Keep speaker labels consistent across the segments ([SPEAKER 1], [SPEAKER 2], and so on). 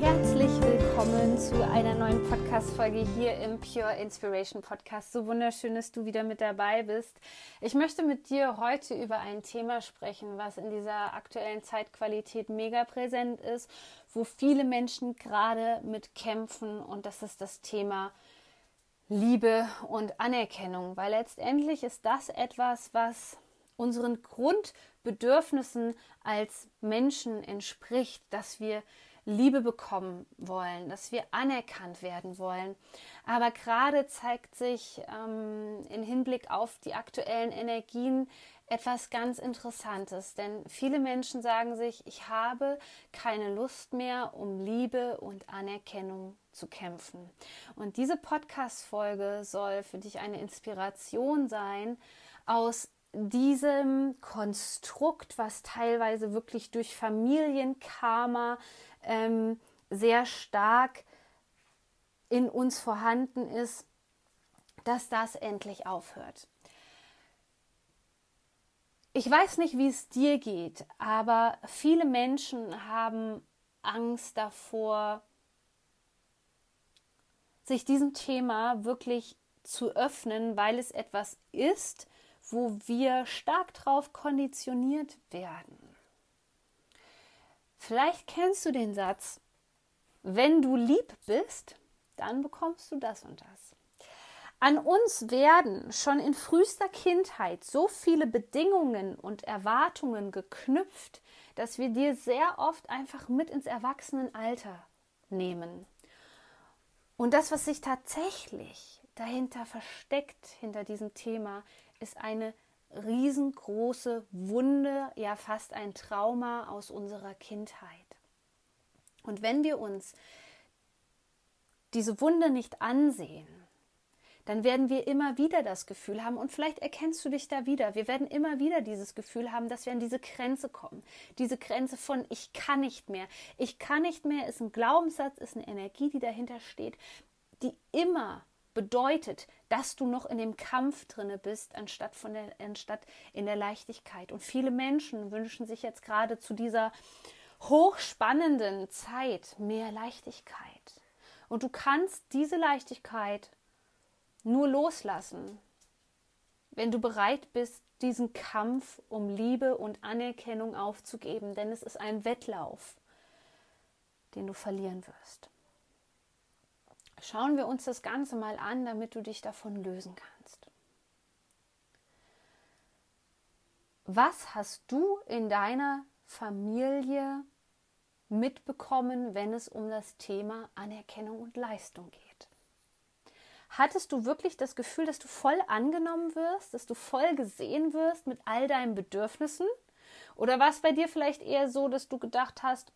[SPEAKER 1] Herzlich willkommen zu einer neuen Podcast-Folge hier im Pure Inspiration Podcast. So wunderschön, dass du wieder mit dabei bist. Ich möchte mit dir heute über ein Thema sprechen, was in dieser aktuellen Zeitqualität mega präsent ist, wo viele Menschen gerade mit kämpfen und das ist das Thema Liebe und Anerkennung, weil letztendlich ist das etwas, was unseren Grundbedürfnissen als Menschen entspricht, dass wir Liebe bekommen wollen, dass wir anerkannt werden wollen. Aber gerade zeigt sich ähm, im Hinblick auf die aktuellen Energien etwas ganz Interessantes, denn viele Menschen sagen sich, ich habe keine Lust mehr, um Liebe und Anerkennung zu kämpfen. Und diese Podcast-Folge soll für dich eine Inspiration sein, aus diesem Konstrukt, was teilweise wirklich durch Familienkarma ähm, sehr stark in uns vorhanden ist, dass das endlich aufhört. Ich weiß nicht, wie es dir geht, aber viele Menschen haben Angst davor, sich diesem Thema wirklich zu öffnen, weil es etwas ist, wo wir stark drauf konditioniert werden. Vielleicht kennst du den Satz, wenn du lieb bist, dann bekommst du das und das. An uns werden schon in frühester Kindheit so viele Bedingungen und Erwartungen geknüpft, dass wir dir sehr oft einfach mit ins Erwachsenenalter nehmen. Und das, was sich tatsächlich dahinter versteckt, hinter diesem Thema, ist eine riesengroße Wunde, ja fast ein Trauma aus unserer Kindheit. Und wenn wir uns diese Wunde nicht ansehen, dann werden wir immer wieder das Gefühl haben, und vielleicht erkennst du dich da wieder, wir werden immer wieder dieses Gefühl haben, dass wir an diese Grenze kommen. Diese Grenze von ich kann nicht mehr. Ich kann nicht mehr ist ein Glaubenssatz, ist eine Energie, die dahinter steht, die immer bedeutet, dass du noch in dem Kampf drinne bist, anstatt, von der, anstatt in der Leichtigkeit. Und viele Menschen wünschen sich jetzt gerade zu dieser hochspannenden Zeit mehr Leichtigkeit. Und du kannst diese Leichtigkeit nur loslassen, wenn du bereit bist, diesen Kampf um Liebe und Anerkennung aufzugeben, denn es ist ein Wettlauf, den du verlieren wirst. Schauen wir uns das Ganze mal an, damit du dich davon lösen kannst. Was hast du in deiner Familie mitbekommen, wenn es um das Thema Anerkennung und Leistung geht? Hattest du wirklich das Gefühl, dass du voll angenommen wirst, dass du voll gesehen wirst mit all deinen Bedürfnissen? Oder war es bei dir vielleicht eher so, dass du gedacht hast,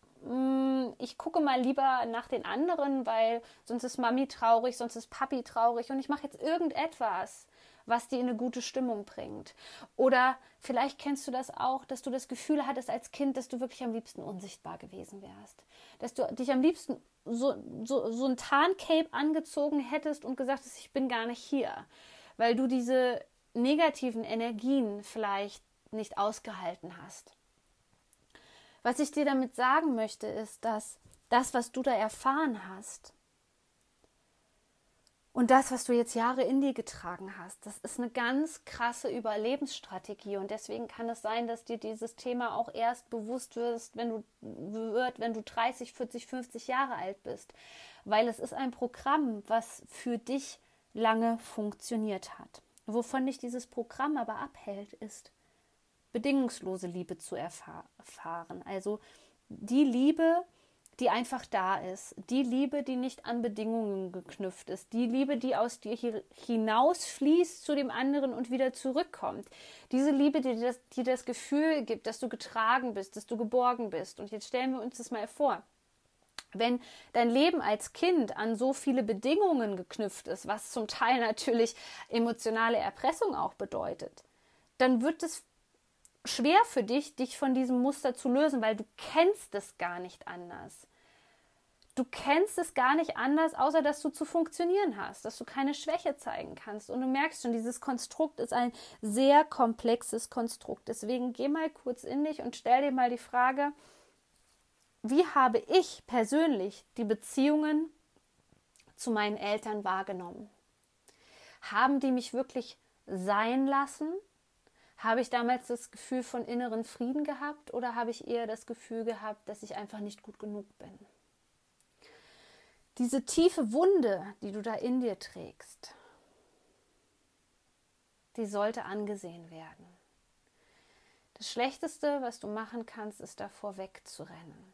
[SPEAKER 1] ich gucke mal lieber nach den anderen, weil sonst ist Mami traurig, sonst ist Papi traurig und ich mache jetzt irgendetwas, was dir in eine gute Stimmung bringt. Oder vielleicht kennst du das auch, dass du das Gefühl hattest als Kind, dass du wirklich am liebsten unsichtbar gewesen wärst. Dass du dich am liebsten so, so, so ein Tarncape angezogen hättest und gesagt hast, ich bin gar nicht hier. Weil du diese negativen Energien vielleicht nicht ausgehalten hast. Was ich dir damit sagen möchte, ist, dass das, was du da erfahren hast und das, was du jetzt Jahre in dir getragen hast, das ist eine ganz krasse Überlebensstrategie und deswegen kann es sein, dass dir dieses Thema auch erst bewusst wirst, wenn du wird, wenn du 30, 40, 50 Jahre alt bist, weil es ist ein Programm, was für dich lange funktioniert hat. Wovon dich dieses Programm aber abhält, ist bedingungslose Liebe zu erfahren. Also die Liebe, die einfach da ist, die Liebe, die nicht an Bedingungen geknüpft ist, die Liebe, die aus dir hinausfließt zu dem anderen und wieder zurückkommt. Diese Liebe, die das, die das Gefühl gibt, dass du getragen bist, dass du geborgen bist. Und jetzt stellen wir uns das mal vor. Wenn dein Leben als Kind an so viele Bedingungen geknüpft ist, was zum Teil natürlich emotionale Erpressung auch bedeutet, dann wird es schwer für dich, dich von diesem Muster zu lösen, weil du kennst es gar nicht anders. Du kennst es gar nicht anders, außer dass du zu funktionieren hast, dass du keine Schwäche zeigen kannst. Und du merkst schon, dieses Konstrukt ist ein sehr komplexes Konstrukt. Deswegen geh mal kurz in dich und stell dir mal die Frage, wie habe ich persönlich die Beziehungen zu meinen Eltern wahrgenommen? Haben die mich wirklich sein lassen? Habe ich damals das Gefühl von inneren Frieden gehabt oder habe ich eher das Gefühl gehabt, dass ich einfach nicht gut genug bin? Diese tiefe Wunde, die du da in dir trägst, die sollte angesehen werden. Das Schlechteste, was du machen kannst, ist davor wegzurennen.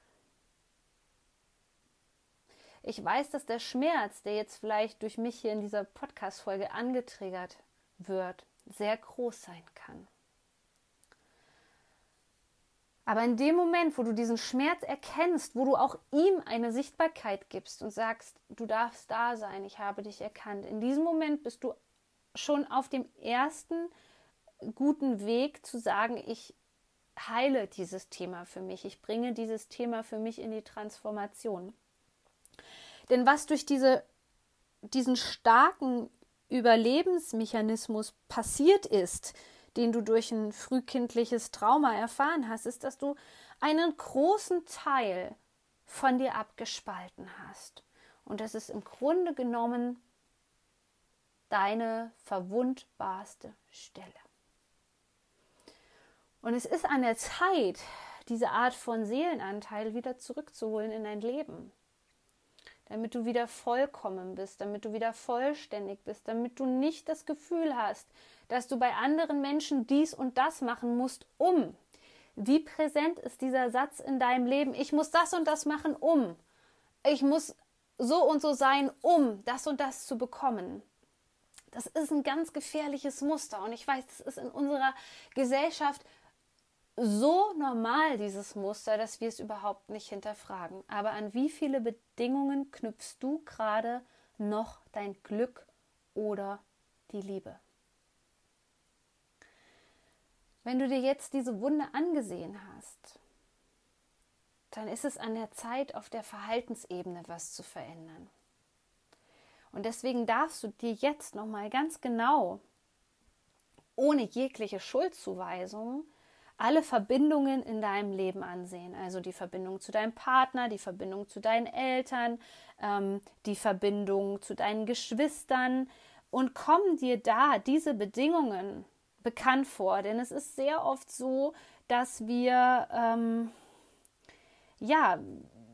[SPEAKER 1] Ich weiß, dass der Schmerz, der jetzt vielleicht durch mich hier in dieser Podcast-Folge angetriggert wird, sehr groß sein kann. Aber in dem Moment, wo du diesen Schmerz erkennst, wo du auch ihm eine Sichtbarkeit gibst und sagst, du darfst da sein, ich habe dich erkannt, in diesem Moment bist du schon auf dem ersten guten Weg zu sagen, ich heile dieses Thema für mich, ich bringe dieses Thema für mich in die Transformation. Denn was durch diese, diesen starken Überlebensmechanismus passiert ist, den du durch ein frühkindliches Trauma erfahren hast, ist, dass du einen großen Teil von dir abgespalten hast. Und das ist im Grunde genommen deine verwundbarste Stelle. Und es ist an der Zeit, diese Art von Seelenanteil wieder zurückzuholen in dein Leben damit du wieder vollkommen bist, damit du wieder vollständig bist, damit du nicht das Gefühl hast, dass du bei anderen Menschen dies und das machen musst, um. Wie präsent ist dieser Satz in deinem Leben? Ich muss das und das machen, um. Ich muss so und so sein, um das und das zu bekommen. Das ist ein ganz gefährliches Muster und ich weiß, das ist in unserer Gesellschaft so normal, dieses Muster, dass wir es überhaupt nicht hinterfragen. Aber an wie viele Bedingungen knüpfst du gerade noch dein Glück oder die Liebe? Wenn du dir jetzt diese Wunde angesehen hast, dann ist es an der Zeit, auf der Verhaltensebene was zu verändern. Und deswegen darfst du dir jetzt nochmal ganz genau, ohne jegliche Schuldzuweisung, alle Verbindungen in deinem Leben ansehen. Also die Verbindung zu deinem Partner, die Verbindung zu deinen Eltern, ähm, die Verbindung zu deinen Geschwistern und kommen dir da diese Bedingungen bekannt vor. Denn es ist sehr oft so, dass wir, ähm, ja,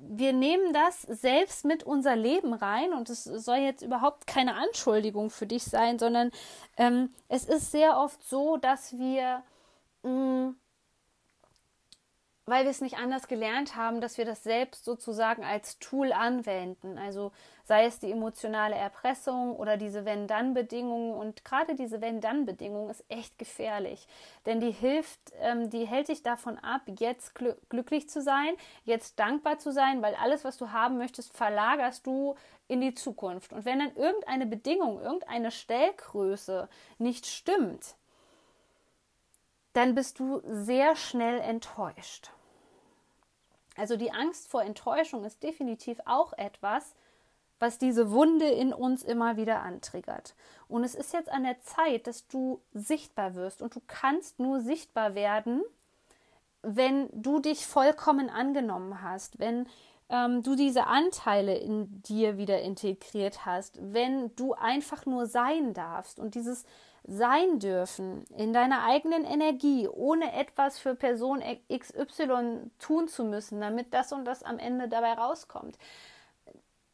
[SPEAKER 1] wir nehmen das selbst mit unser Leben rein und es soll jetzt überhaupt keine Anschuldigung für dich sein, sondern ähm, es ist sehr oft so, dass wir mh, mm, weil wir es nicht anders gelernt haben, dass wir das selbst sozusagen als Tool anwenden. Also sei es die emotionale Erpressung oder diese Wenn-Dann-Bedingungen. Und gerade diese Wenn-Dann-Bedingung ist echt gefährlich, denn die hilft, ähm, die hält dich davon ab, jetzt gl glücklich zu sein, jetzt dankbar zu sein, weil alles, was du haben möchtest, verlagerst du in die Zukunft. Und wenn dann irgendeine Bedingung, irgendeine Stellgröße nicht stimmt, dann bist du sehr schnell enttäuscht. Also die Angst vor Enttäuschung ist definitiv auch etwas, was diese Wunde in uns immer wieder antriggert. Und es ist jetzt an der Zeit, dass du sichtbar wirst. Und du kannst nur sichtbar werden, wenn du dich vollkommen angenommen hast, wenn ähm, du diese Anteile in dir wieder integriert hast, wenn du einfach nur sein darfst und dieses sein dürfen in deiner eigenen Energie, ohne etwas für Person XY tun zu müssen, damit das und das am Ende dabei rauskommt.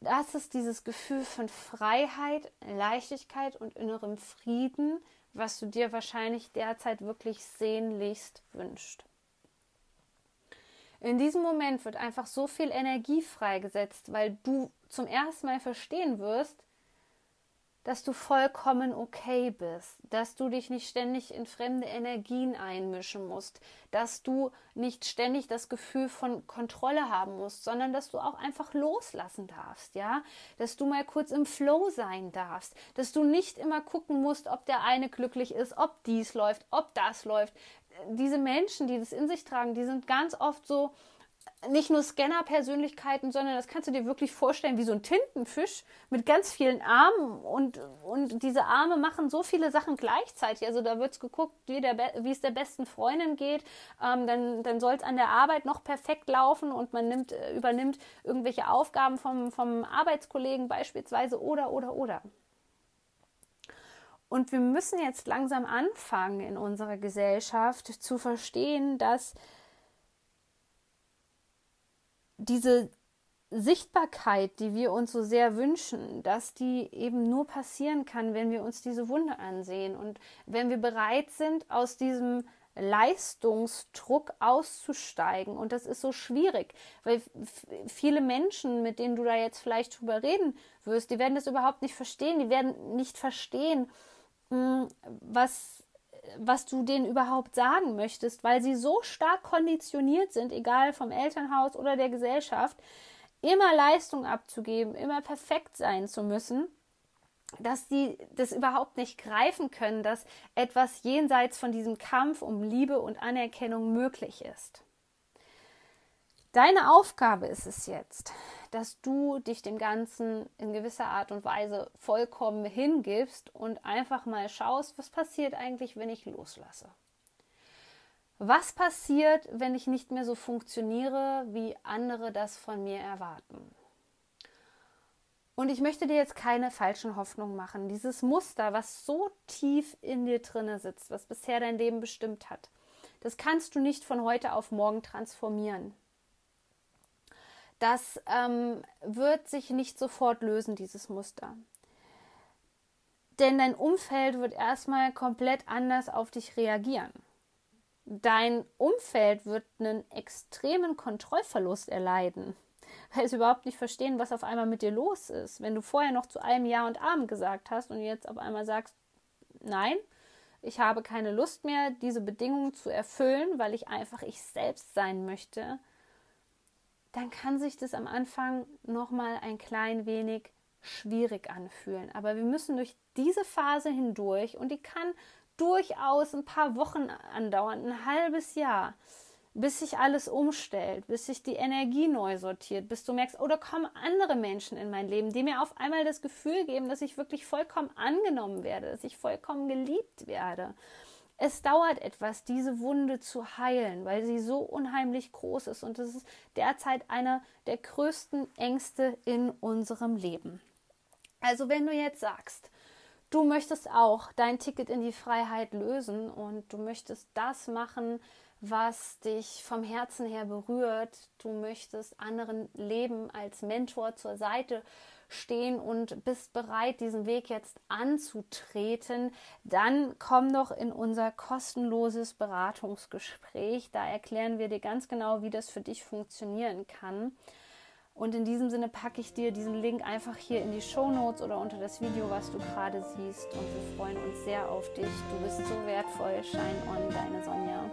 [SPEAKER 1] Das ist dieses Gefühl von Freiheit, Leichtigkeit und innerem Frieden, was du dir wahrscheinlich derzeit wirklich sehnlichst wünscht. In diesem Moment wird einfach so viel Energie freigesetzt, weil du zum ersten Mal verstehen wirst, dass du vollkommen okay bist, dass du dich nicht ständig in fremde Energien einmischen musst, dass du nicht ständig das Gefühl von Kontrolle haben musst, sondern dass du auch einfach loslassen darfst, ja, dass du mal kurz im Flow sein darfst, dass du nicht immer gucken musst, ob der eine glücklich ist, ob dies läuft, ob das läuft. Diese Menschen, die das in sich tragen, die sind ganz oft so, nicht nur Scanner-Persönlichkeiten, sondern das kannst du dir wirklich vorstellen wie so ein Tintenfisch mit ganz vielen Armen und, und diese Arme machen so viele Sachen gleichzeitig. Also da wird es geguckt, wie, der, wie es der besten Freundin geht. Ähm, dann dann soll es an der Arbeit noch perfekt laufen und man nimmt, äh, übernimmt irgendwelche Aufgaben vom, vom Arbeitskollegen beispielsweise oder, oder, oder. Und wir müssen jetzt langsam anfangen in unserer Gesellschaft zu verstehen, dass diese Sichtbarkeit, die wir uns so sehr wünschen, dass die eben nur passieren kann, wenn wir uns diese Wunde ansehen und wenn wir bereit sind, aus diesem Leistungsdruck auszusteigen. Und das ist so schwierig, weil viele Menschen, mit denen du da jetzt vielleicht drüber reden wirst, die werden das überhaupt nicht verstehen. Die werden nicht verstehen, hm, was was du denen überhaupt sagen möchtest, weil sie so stark konditioniert sind, egal vom Elternhaus oder der Gesellschaft, immer Leistung abzugeben, immer perfekt sein zu müssen, dass sie das überhaupt nicht greifen können, dass etwas jenseits von diesem Kampf um Liebe und Anerkennung möglich ist. Deine Aufgabe ist es jetzt, dass du dich dem Ganzen in gewisser Art und Weise vollkommen hingibst und einfach mal schaust, was passiert eigentlich, wenn ich loslasse. Was passiert, wenn ich nicht mehr so funktioniere, wie andere das von mir erwarten? Und ich möchte dir jetzt keine falschen Hoffnungen machen. Dieses Muster, was so tief in dir drinne sitzt, was bisher dein Leben bestimmt hat, das kannst du nicht von heute auf morgen transformieren das ähm, wird sich nicht sofort lösen, dieses Muster. Denn dein Umfeld wird erstmal komplett anders auf dich reagieren. Dein Umfeld wird einen extremen Kontrollverlust erleiden, weil sie überhaupt nicht verstehen, was auf einmal mit dir los ist. Wenn du vorher noch zu allem Ja und Abend gesagt hast und jetzt auf einmal sagst, nein, ich habe keine Lust mehr, diese Bedingungen zu erfüllen, weil ich einfach ich selbst sein möchte, dann kann sich das am Anfang nochmal ein klein wenig schwierig anfühlen. Aber wir müssen durch diese Phase hindurch und die kann durchaus ein paar Wochen andauern, ein halbes Jahr, bis sich alles umstellt, bis sich die Energie neu sortiert, bis du merkst, oh, da kommen andere Menschen in mein Leben, die mir auf einmal das Gefühl geben, dass ich wirklich vollkommen angenommen werde, dass ich vollkommen geliebt werde. Es dauert etwas, diese Wunde zu heilen, weil sie so unheimlich groß ist und es ist derzeit einer der größten Ängste in unserem Leben. Also wenn du jetzt sagst, du möchtest auch dein Ticket in die Freiheit lösen und du möchtest das machen, was dich vom Herzen her berührt, du möchtest anderen Leben als Mentor zur Seite stehen und bist bereit, diesen Weg jetzt anzutreten, dann komm doch in unser kostenloses Beratungsgespräch. Da erklären wir dir ganz genau, wie das für dich funktionieren kann. Und in diesem Sinne packe ich dir diesen Link einfach hier in die Show Notes oder unter das Video, was du gerade siehst. Und wir freuen uns sehr auf dich. Du bist so wertvoll. Shine on, deine Sonja.